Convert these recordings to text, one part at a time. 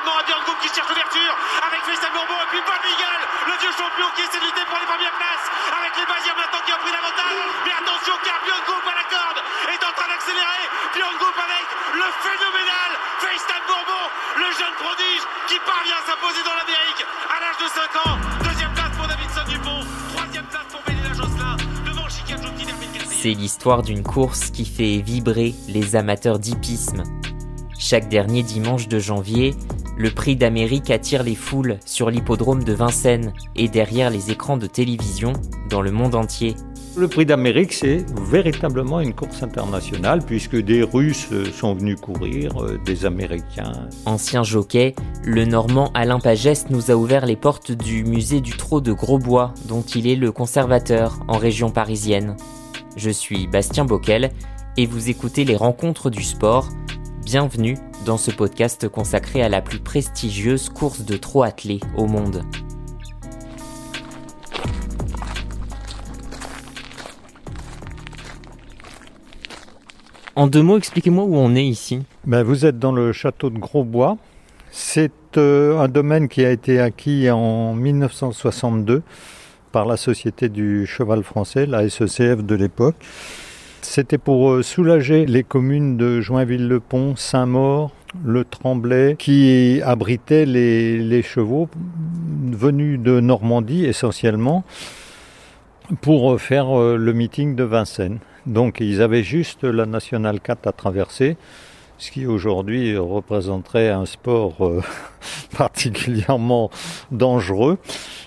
finalement à Bianco qui cherche l'ouverture avec Faisal Bourbon et puis Paul Miguel, le vieux champion qui essaie de lutter pour les premières places avec les Baziers maintenant qui ont pris l'avantage. Mais attention car Bianco à la corde est en train d'accélérer. Bianco avec le phénoménal Faisal Bourbon, le jeune prodige qui parvient à s'imposer dans l'Amérique à l'âge de 5 ans. Deuxième place pour Davidson Dupont, troisième place pour Bélina Josselin devant Chicago qui termine C'est l'histoire d'une course qui fait vibrer les amateurs d'hippisme. Chaque dernier dimanche de janvier, le prix d'Amérique attire les foules sur l'hippodrome de Vincennes et derrière les écrans de télévision dans le monde entier. Le prix d'Amérique, c'est véritablement une course internationale puisque des Russes sont venus courir, euh, des Américains. Ancien jockey, le Normand Alain Pagès nous a ouvert les portes du musée du Trot de Grosbois, dont il est le conservateur en région parisienne. Je suis Bastien Bockel et vous écoutez les rencontres du sport. Bienvenue dans ce podcast consacré à la plus prestigieuse course de trot au monde. En deux mots, expliquez-moi où on est ici. Ben, vous êtes dans le château de Grosbois. C'est euh, un domaine qui a été acquis en 1962 par la Société du Cheval Français, la SECF de l'époque. C'était pour euh, soulager les communes de Joinville-le-Pont, Saint-Maur, le Tremblay, qui abritaient les, les chevaux venus de Normandie essentiellement pour faire euh, le meeting de Vincennes. Donc ils avaient juste la Nationale 4 à traverser, ce qui aujourd'hui représenterait un sport euh, particulièrement dangereux.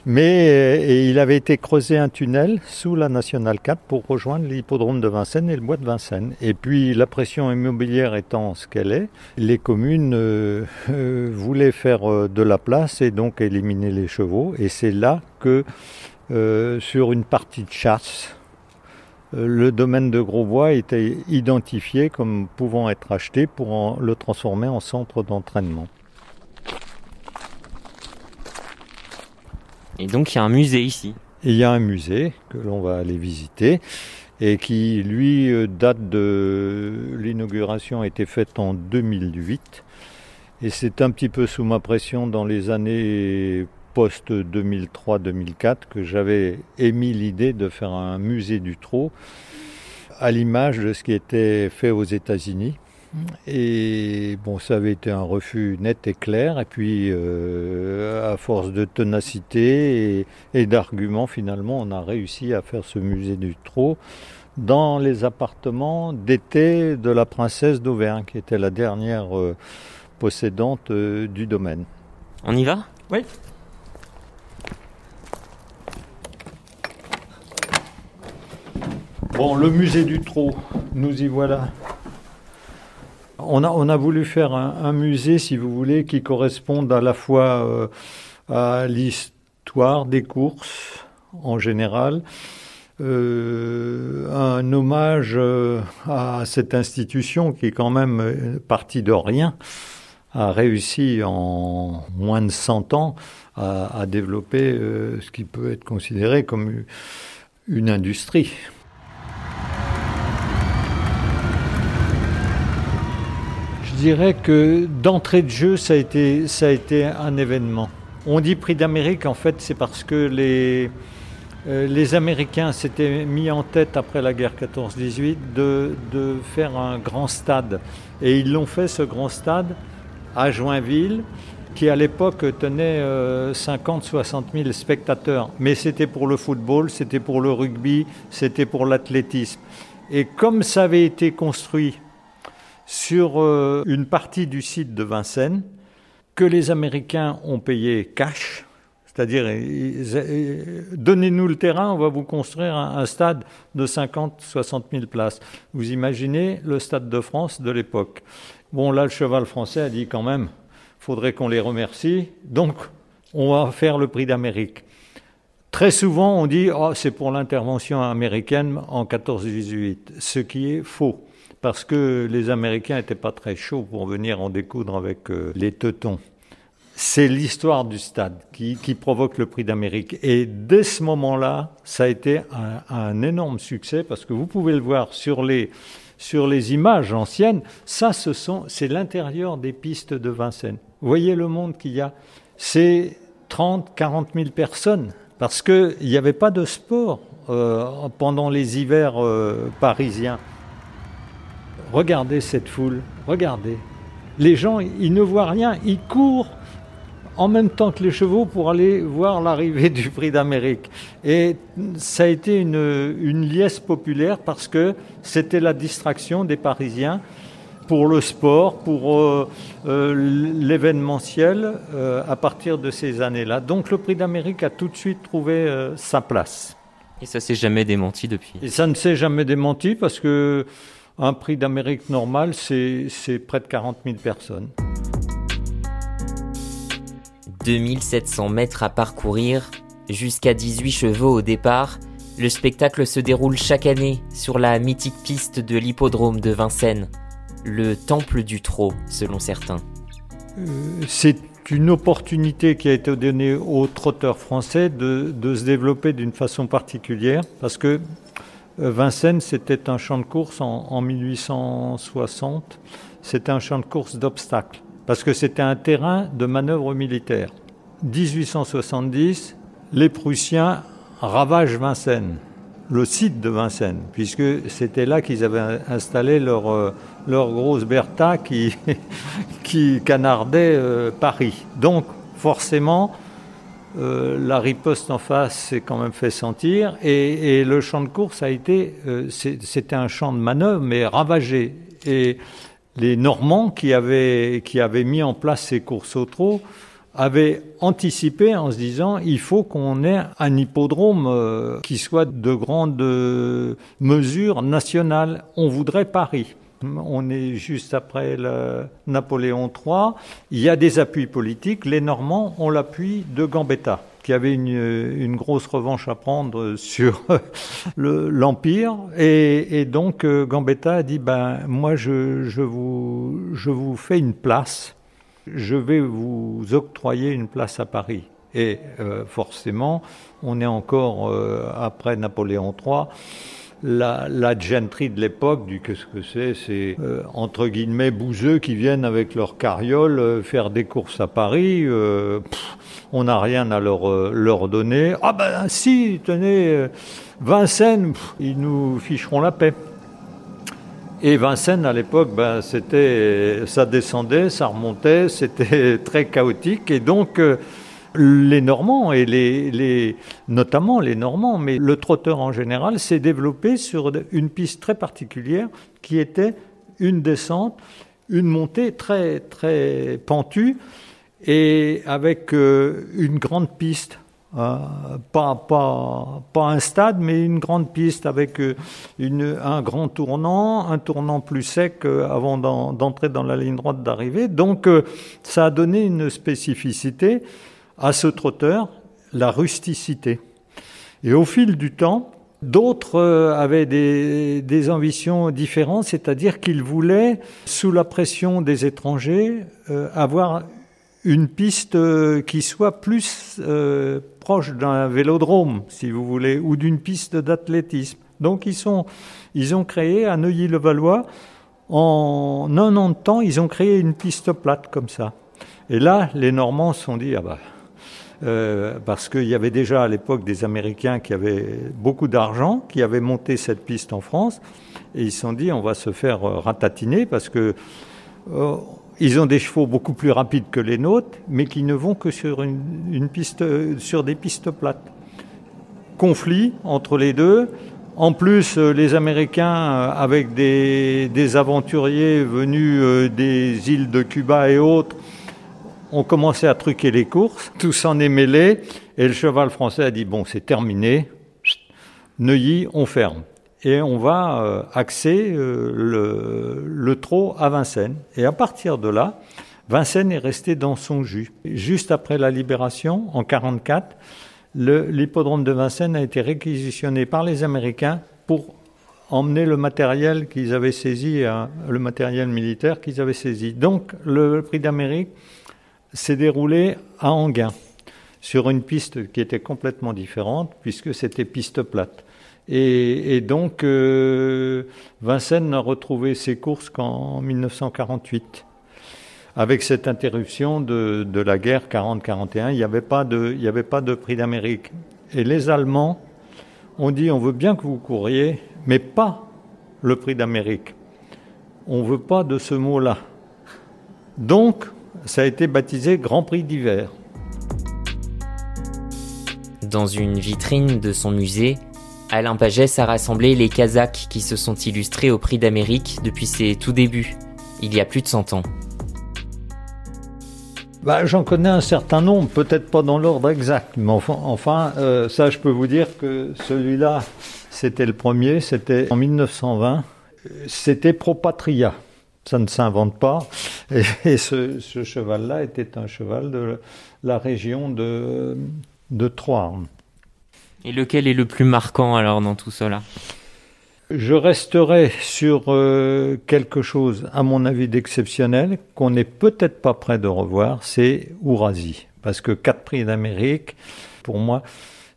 Mais euh, il avait été creusé un tunnel sous la Nationale 4 pour rejoindre l'hippodrome de Vincennes et le bois de Vincennes. Et puis la pression immobilière étant ce qu'elle est, les communes euh, voulaient faire de la place et donc éliminer les chevaux. Et c'est là que sur une partie de chasse, le domaine de Grosbois était identifié comme pouvant être acheté pour en- le transformer en centre d'entraînement. Et donc il y a un musée ici. Et il y a un musée que l'on va aller visiter et qui, lui, euh, date de l'inauguration a été faite en 2008. Et c'est un petit peu sous ma pression dans les années post-2003-2004 que j'avais émis l'idée de faire un musée du trot à l'image de ce qui était fait aux États-Unis. Et bon, ça avait été un refus net et clair. Et puis, euh, à force de ténacité et, et d'arguments, finalement, on a réussi à faire ce musée du trot dans les appartements d'été de la princesse d'Auvergne, qui était la dernière euh, possédante euh, du domaine. On y va? Oui. Le musée du trot, nous y voilà. On a, voulu faire un, musée, si vous voulez, qui corresponde à la fois euh, à l'histoire des courses en général, euh, un hommage euh, à cette institution qui quand même partie de rien, a réussi en moins de 100 ans à, développer ce qui peut être considéré comme une industrie. Dirais que d'entrée de jeu, ça a été, un événement. On dit prix d'Amérique, en fait, c'est parce que les, euh, Américains s'étaient mis en tête après la guerre 14-18 de, de faire un grand stade. Et ils l'ont fait, ce grand stade, à Joinville, qui à l'époque tenait 50-60 000 spectateurs. Mais c'était pour le football, c'était pour le rugby, c'était pour l'athlétisme. Et comme ça avait été construit sur euh, une partie du site de Vincennes, que les Américains ont payé cash, c'est-à-dire donnez-nous le terrain, on va vous construire un, un stade de 50-60 000 places. Vous imaginez le stade de France de l'époque. Bon, là, le cheval français a dit quand même, faudrait qu'on les remercie, donc on va faire le prix d'Amérique. Très souvent, on dit oh, c'est pour l'intervention américaine en 14-18, ce qui est faux, parce que les Américains n'étaient pas très chauds pour venir en découdre avec euh, les Teutons. C'est l'histoire du stade qui, provoque le prix d'Amérique. Et dès ce moment-là, ça a été un, énorme succès, parce que vous pouvez le voir sur les, sur les images anciennes, ça, ce sont, c'est l'intérieur des pistes de Vincennes. Vous voyez le monde qu'il y a C'est 30, 40 000 personnes, parce qu'il n'y avait pas de sport euh, pendant les hivers euh, parisiens. Regardez cette foule, regardez. Les gens, ils ne voient rien, ils courent en même temps que les chevaux pour aller voir l'arrivée du prix d'Amérique. Et ça a été une, une liesse populaire parce que c'était la distraction des Parisiens pour le sport, pour euh, euh, l'événementiel euh, à partir de ces années-là. Donc le prix d'Amérique a tout de suite trouvé sa place. Et ça s'est jamais démenti depuis. Et ça ne s'est jamais démenti parce que un prix d'Amérique normal, c'est près de 40 000 personnes. 2700 mètres à parcourir, jusqu'à 18 chevaux au départ, le spectacle se déroule chaque année sur la mythique piste de l'hippodrome de Vincennes, le temple du trot selon certains. Euh, c'est une opportunité qui a été donnée aux trotteurs français de, se développer d'une façon particulière parce que Vincennes c'était un champ de course en, en 1860, c'était un champ de course d'obstacles parce que c'était un terrain de manœuvre militaire. 1870, les Prussiens ravagent Vincennes, le site de Vincennes, puisque c'était là qu'ils avaient installé leur, euh, leur grosse Bertha qui, qui canardait euh, Paris. Donc, forcément, euh, la riposte en face s'est quand même fait sentir et, le champ de course a été, c'était un champ de manœuvre mais ravagé. Et les Normands qui avaient, qui avaient mis en place ces courses au trot avaient anticipé en se disant il faut qu'on ait un hippodrome euh, qui soit de grande euh, mesure nationale. On voudrait Paris. On est juste après Napoléon III. Il y a des appuis politiques. Les Normands ont l'appui de Gambetta qui avait une, grosse revanche à prendre sur l'Empire. et, donc euh, Gambetta a dit, ben, moi je, je, vous, je vous fais une place, je vais vous octroyer une place à Paris. Et euh, forcément, on est encore euh, après Napoléon III la, la gentry de l'époque, du qu'est-ce que c'est C'est euh, entre guillemets bouseux qui viennent avec leur carriole euh, faire des courses à Paris. Euh, on n'a rien à leur, leur donner. Ah ben si, tenez, Vincennes, ils nous ficheront la paix. Et Vincennes, à l'époque, ben, c'était, ça descendait, ça remontait, c'était très chaotique. Et donc, les Normands et les, notamment les Normands, mais le trotteur en général s'est développé sur une piste très particulière qui était une descente, une montée très très pentue et avec euh, une grande piste. Euh, pas, pas, pas un stade, mais une grande piste avec euh, une, un grand tournant, un tournant plus sec avant d'entrer dans la ligne droite d'arrivée. Donc ça a donné une spécificité à ce trotteur la rusticité. Et au fil du temps, d'autres euh, avaient des, ambitions différentes, c'est-à-dire qu'ils voulaient, sous la pression des étrangers, euh, avoir une piste euh, qui soit plus proche d'un vélodrome, si vous voulez, ou d'une piste d'athlétisme. Donc ils, sont, ils ont créé à Neuilly-le-Valois, en un an de temps, ils ont créé une piste plate comme ça. Et là, les Normands se sont dit, ah bah, euh, parce qu'il y avait déjà à l'époque des Américains qui avaient beaucoup d'argent, qui avaient monté cette piste en France, et ils se sont dit on va se faire euh, ratatiner parce que euh, ils ont des chevaux beaucoup plus rapides que les nôtres, mais qui ne vont que sur une, piste, sur des pistes plates. Conflit entre les deux. En plus, les Américains, avec des, des aventuriers venus des îles de Cuba et autres, on commençait à truquer les courses, tout s'en est mêlé, et le cheval français a dit bon, c'est terminé, Neuilly, on ferme. Et on va euh, axer euh, le, trot à Vincennes. Et à partir de là, Vincennes est resté dans son jus. Juste après la libération, en 1944, l'hippodrome de Vincennes a été réquisitionné par les Américains pour emmener le matériel qu'ils avaient saisi, hein, le matériel militaire qu'ils avaient saisi. Donc le prix d'Amérique s'est déroulé à Anguin, sur une piste qui était complètement différente, puisque c'était piste plate. Et, donc, euh, Vincennes n'a retrouvé ses courses qu'en 1948. Avec cette interruption de, la guerre 40-41, il n'y avait, pas de, avait pas de prix d'Amérique. Et les Allemands ont dit on veut bien que vous couriez, mais pas le prix d'Amérique. On ne veut pas de ce mot-là. Donc, ça a été baptisé Grand Prix d'hiver. Dans une vitrine de son musée, Alain Pagès a rassemblé les Kazakhs qui se sont illustrés au Prix d'Amérique depuis ses tout débuts, il y a plus de 100 ans. Bah, J'en connais un certain nombre, peut-être pas dans l'ordre exact, mais enfin, euh, ça je peux vous dire que celui-là, c'était le premier, c'était en 1920, c'était Pro Patria ça ne s'invente pas. Et, ce, cheval-là était un cheval de la région de, de Troyes. Et lequel est le plus marquant alors dans tout cela? Je resterai sur euh, quelque chose, à mon avis, d'exceptionnel, qu'on n'est peut-être pas prêt de revoir, c'est Ourasi. Parce que quatre prix d'Amérique, pour moi,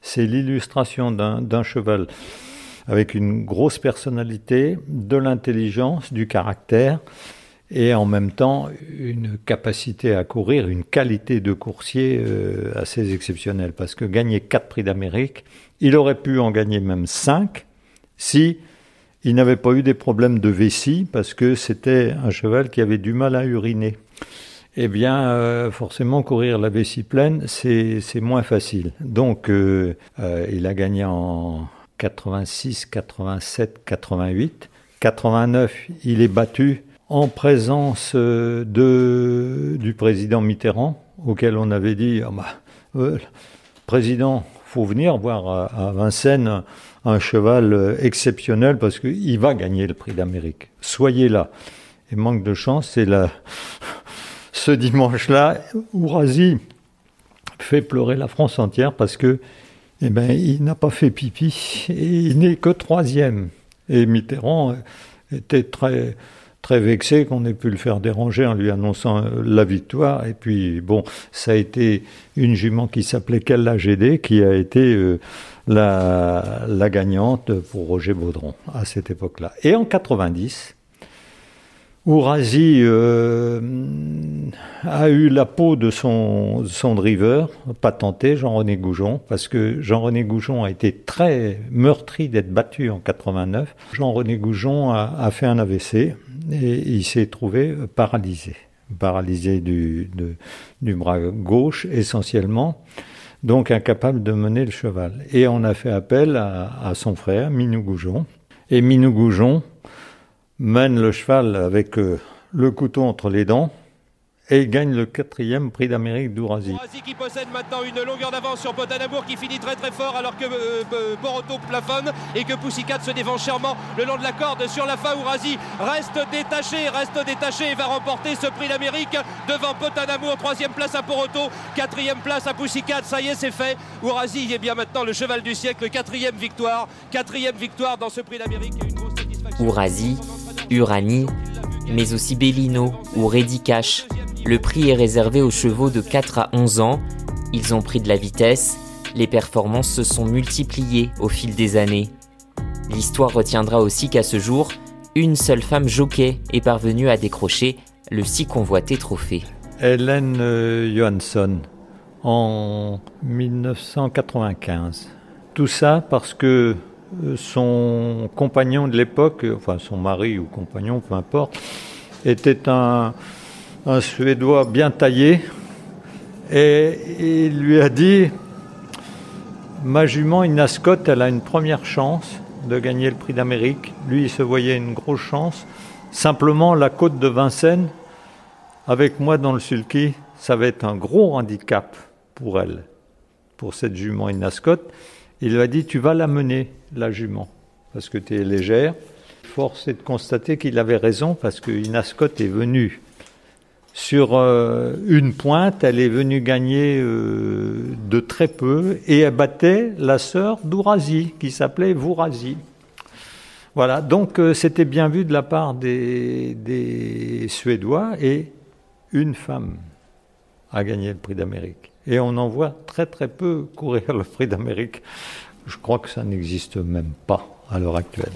c'est l'illustration d'un cheval avec une grosse personnalité, de l'intelligence, du caractère et en même temps une capacité à courir, une qualité de coursier euh, assez exceptionnelle. Parce que gagner quatre prix d'Amérique, il aurait pu en gagner même cinq si il n'avait pas eu des problèmes de vessie, parce que c'était un cheval qui avait du mal à uriner. Eh bien, euh, forcément, courir la vessie pleine, c'est moins facile. Donc, euh, il a gagné en, 86, 87, 88. 89, il est battu en présence euh, de, du président Mitterrand, auquel on avait dit ah bah, euh, Président, faut venir voir à, Vincennes un cheval euh, exceptionnel parce qu'il va gagner le prix d'Amérique. Soyez là. Et manque de chance, c'est là, ce dimanche-là, Ourasi fait pleurer la France entière parce que eh ben, il n'a pas fait pipi et il n'est que troisième. Et Mitterrand était très, très vexé qu'on ait pu le faire déranger en lui annonçant la victoire. Et puis, bon, ça a été une jument qui s'appelait Kella qui a été euh, la, gagnante pour Roger Baudron à cette époque-là. Et en 90, Ourasi euh, a eu la peau de son, son driver, patenté, Jean-René Goujon, parce que Jean-René Goujon a été très meurtri d'être battu en 89. Jean-René Goujon a, fait un AVC et il s'est trouvé paralysé, paralysé du, du bras gauche essentiellement, donc incapable de mener le cheval. Et on a fait appel à, son frère, Minou Goujon. Et Minou Goujon, mène le cheval avec euh, le couteau entre les dents et gagne le quatrième prix d'Amérique d'Ourasi. Ourasi qui possède maintenant une longueur d'avance sur Potanamour qui finit très très fort alors que euh, Boroto plafonne et que Poussicat se défend chèrement le long de la corde sur la fin. Ourasi reste détaché, reste détaché et va remporter ce prix d'Amérique devant Potanamour. Troisième place à Poroto, quatrième place à Poussicat. Ça y est, c'est fait. Ourasi est bien maintenant le cheval du siècle, quatrième victoire, quatrième victoire dans ce prix d'Amérique. Ourasi Urani, mais aussi Bellino ou Cash. Le prix est réservé aux chevaux de 4 à 11 ans. Ils ont pris de la vitesse, les performances se sont multipliées au fil des années. L'histoire retiendra aussi qu'à ce jour, une seule femme jockey est parvenue à décrocher le si convoité trophée. Hélène euh, Johansson en 1995. Tout ça parce que euh, son compagnon de l'époque, enfin son mari ou compagnon, peu importe, était un, Suédois bien taillé et il lui a dit Ma jument Inascot, elle a une première chance de gagner le prix d'Amérique. Lui, il se voyait une grosse chance. Simplement, la côte de Vincennes, avec moi dans le sulky, ça va être un gros handicap pour elle, pour cette jument Inascot. Il lui a dit Tu vas la mener, la jument, parce que tu es légère. Force est de constater qu'il avait raison, parce que Inascot est venue sur euh, une pointe, elle est venue gagner euh, de très peu, et elle battait la sœur d'Ourasi, qui s'appelait Vourasi. Voilà, donc euh, c'était bien vu de la part des Suédois, et une femme a gagné le prix d'Amérique. Et on en voit très très peu courir le prix d'Amérique Je crois que ça n'existe même pas à l'heure actuelle.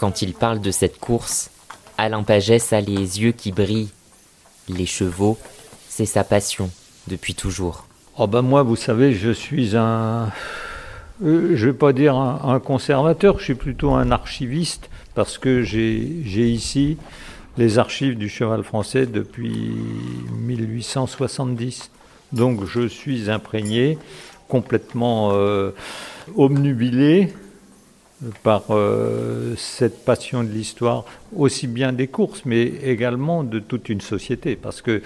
Quand il parle de cette course, Alain Pagès a les yeux qui brillent. Les chevaux, c'est sa passion depuis toujours. Oh ben moi, vous savez, je suis un, euh, je ne vais pas dire un, conservateur, je suis plutôt un archiviste parce que j'ai ici les archives du cheval français depuis 1870. Donc je suis imprégné, complètement euh, omnubilé par euh, cette passion de l'histoire, aussi bien des courses, mais également de toute une société. Parce que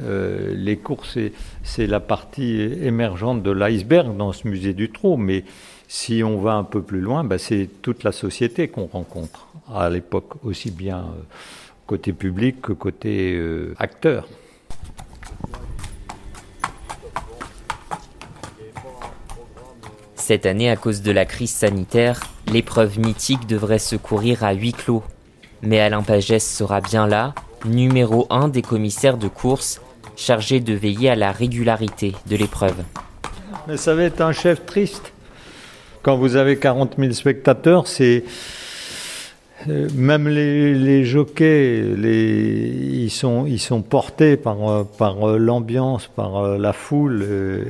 euh, les courses, c'est la partie émergente de l'iceberg dans ce musée du Trot, mais si on va un peu plus loin, bah, c'est toute la société qu'on rencontre à l'époque, aussi bien euh, côté public que côté euh, acteur. Cette année, à cause de la crise sanitaire, l'épreuve mythique devrait se courir à huis clos. Mais Alain Pagès sera bien là, numéro un des commissaires de course, chargé de veiller à la régularité de l'épreuve. Mais ça va être un chef triste. Quand vous avez 40 000 spectateurs, c'est euh, même les, jockeys, ils, sont, portés par, par l'ambiance, par la foule,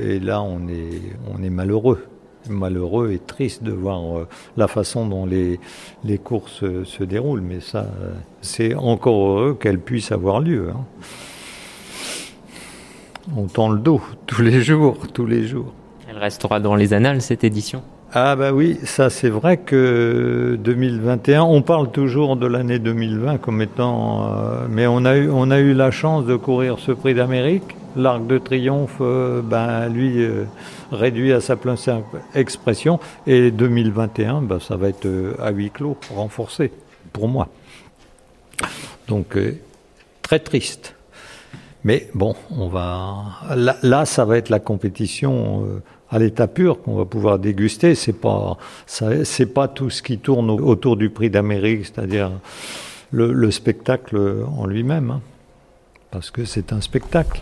et là on est malheureux. Malheureux et triste de voir euh, la façon dont les, les courses se déroulent, mais ça, c'est encore heureux qu'elles puissent avoir lieu. Hein on tend le dos tous les jours, tous les jours. Elle restera dans les annales cette édition? Ah bah oui, ça c'est vrai que 2021, on parle toujours de l'année 2020 comme étant, euh, mais on a eu on a eu la chance de courir ce Prix d'Amérique. L'Arc de Triomphe, euh, ben lui euh, réduit à sa pleine expression, et 2021, ben, ça va être à huis clos, renforcé pour moi. Donc très triste. Mais bon, on va là, ça va être la compétition euh, à l'état pur qu'on va pouvoir déguster. C'est pas pas tout ce qui tourne autour du Prix d'Amérique, c'est-à-dire le, spectacle en lui-même, hein. parce que c'est un spectacle.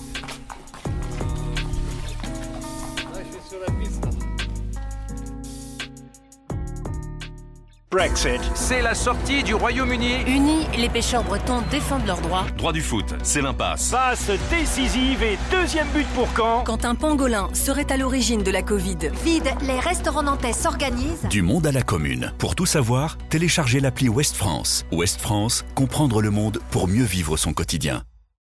Brexit. C'est la sortie du Royaume-Uni. Unis, les pêcheurs bretons défendent leurs droits. Droit du foot, c'est l'impasse. Passe décisive et deuxième but pour quand Quand un pangolin serait à l'origine de la Covid. Vide, les restaurants nantais s'organisent. Du monde à la commune. Pour tout savoir, téléchargez l'appli Ouest France. Ouest France, comprendre le monde pour mieux vivre son quotidien.